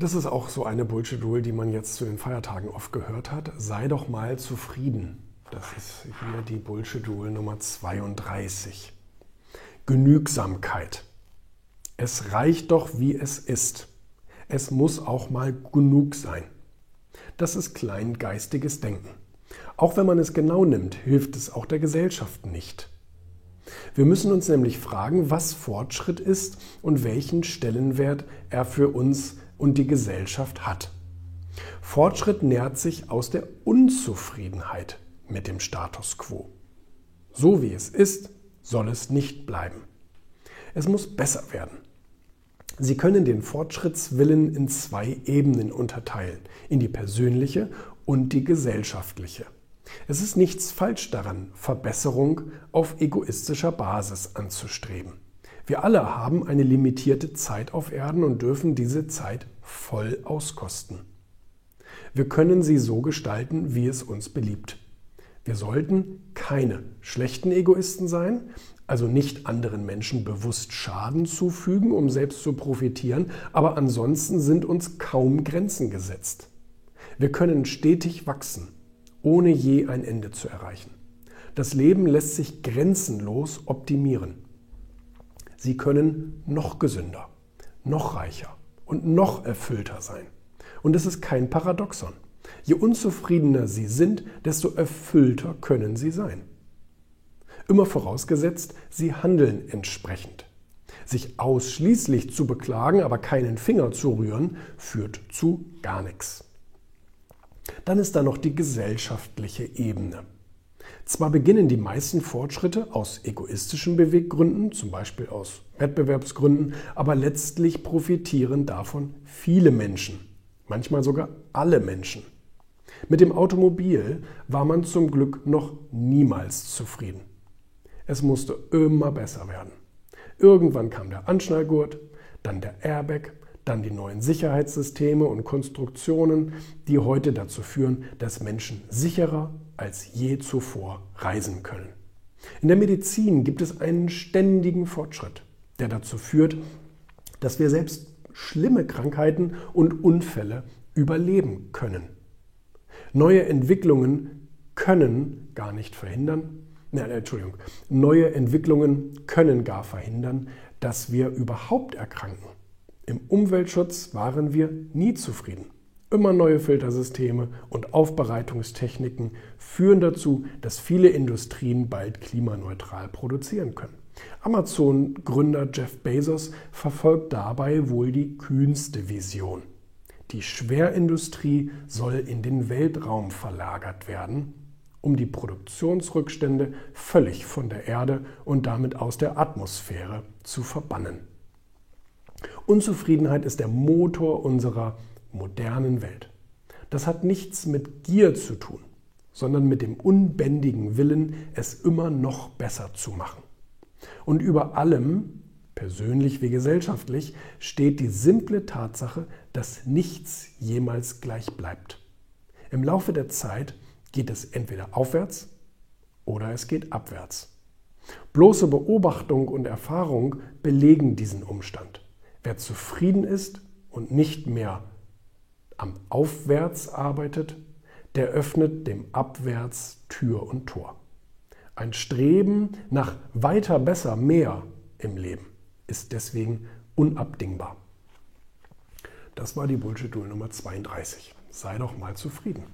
Das ist auch so eine Bullshit-Rule, die man jetzt zu den Feiertagen oft gehört hat. Sei doch mal zufrieden. Das ist hier die Bullshit-Rule Nummer 32. Genügsamkeit. Es reicht doch, wie es ist. Es muss auch mal genug sein. Das ist kleingeistiges Denken. Auch wenn man es genau nimmt, hilft es auch der Gesellschaft nicht. Wir müssen uns nämlich fragen, was Fortschritt ist und welchen Stellenwert er für uns und die Gesellschaft hat. Fortschritt nährt sich aus der Unzufriedenheit mit dem Status quo. So wie es ist, soll es nicht bleiben. Es muss besser werden. Sie können den Fortschrittswillen in zwei Ebenen unterteilen, in die persönliche und die gesellschaftliche. Es ist nichts falsch daran, Verbesserung auf egoistischer Basis anzustreben. Wir alle haben eine limitierte Zeit auf Erden und dürfen diese Zeit voll auskosten. Wir können sie so gestalten, wie es uns beliebt. Wir sollten keine schlechten Egoisten sein, also nicht anderen Menschen bewusst Schaden zufügen, um selbst zu profitieren, aber ansonsten sind uns kaum Grenzen gesetzt. Wir können stetig wachsen, ohne je ein Ende zu erreichen. Das Leben lässt sich grenzenlos optimieren. Sie können noch gesünder, noch reicher und noch erfüllter sein. Und es ist kein Paradoxon. Je unzufriedener Sie sind, desto erfüllter können Sie sein. Immer vorausgesetzt, Sie handeln entsprechend. Sich ausschließlich zu beklagen, aber keinen Finger zu rühren, führt zu gar nichts. Dann ist da noch die gesellschaftliche Ebene. Zwar beginnen die meisten Fortschritte aus egoistischen Beweggründen, zum Beispiel aus Wettbewerbsgründen, aber letztlich profitieren davon viele Menschen, manchmal sogar alle Menschen. Mit dem Automobil war man zum Glück noch niemals zufrieden. Es musste immer besser werden. Irgendwann kam der Anschnallgurt, dann der Airbag, dann die neuen Sicherheitssysteme und Konstruktionen, die heute dazu führen, dass Menschen sicherer als je zuvor reisen können. In der Medizin gibt es einen ständigen Fortschritt, der dazu führt, dass wir selbst schlimme Krankheiten und Unfälle überleben können. Neue Entwicklungen können gar nicht verhindern, nein, Entschuldigung, neue Entwicklungen können gar verhindern, dass wir überhaupt erkranken. Im Umweltschutz waren wir nie zufrieden. Immer neue Filtersysteme und Aufbereitungstechniken führen dazu, dass viele Industrien bald klimaneutral produzieren können. Amazon-Gründer Jeff Bezos verfolgt dabei wohl die kühnste Vision. Die Schwerindustrie soll in den Weltraum verlagert werden, um die Produktionsrückstände völlig von der Erde und damit aus der Atmosphäre zu verbannen. Unzufriedenheit ist der Motor unserer modernen Welt. Das hat nichts mit Gier zu tun, sondern mit dem unbändigen Willen, es immer noch besser zu machen. Und über allem, persönlich wie gesellschaftlich, steht die simple Tatsache, dass nichts jemals gleich bleibt. Im Laufe der Zeit geht es entweder aufwärts oder es geht abwärts. Bloße Beobachtung und Erfahrung belegen diesen Umstand. Wer zufrieden ist und nicht mehr am Aufwärts arbeitet, der öffnet dem Abwärts Tür und Tor. Ein Streben nach weiter, besser, mehr im Leben ist deswegen unabdingbar. Das war die Bullshit-Tool Nummer 32. Sei doch mal zufrieden.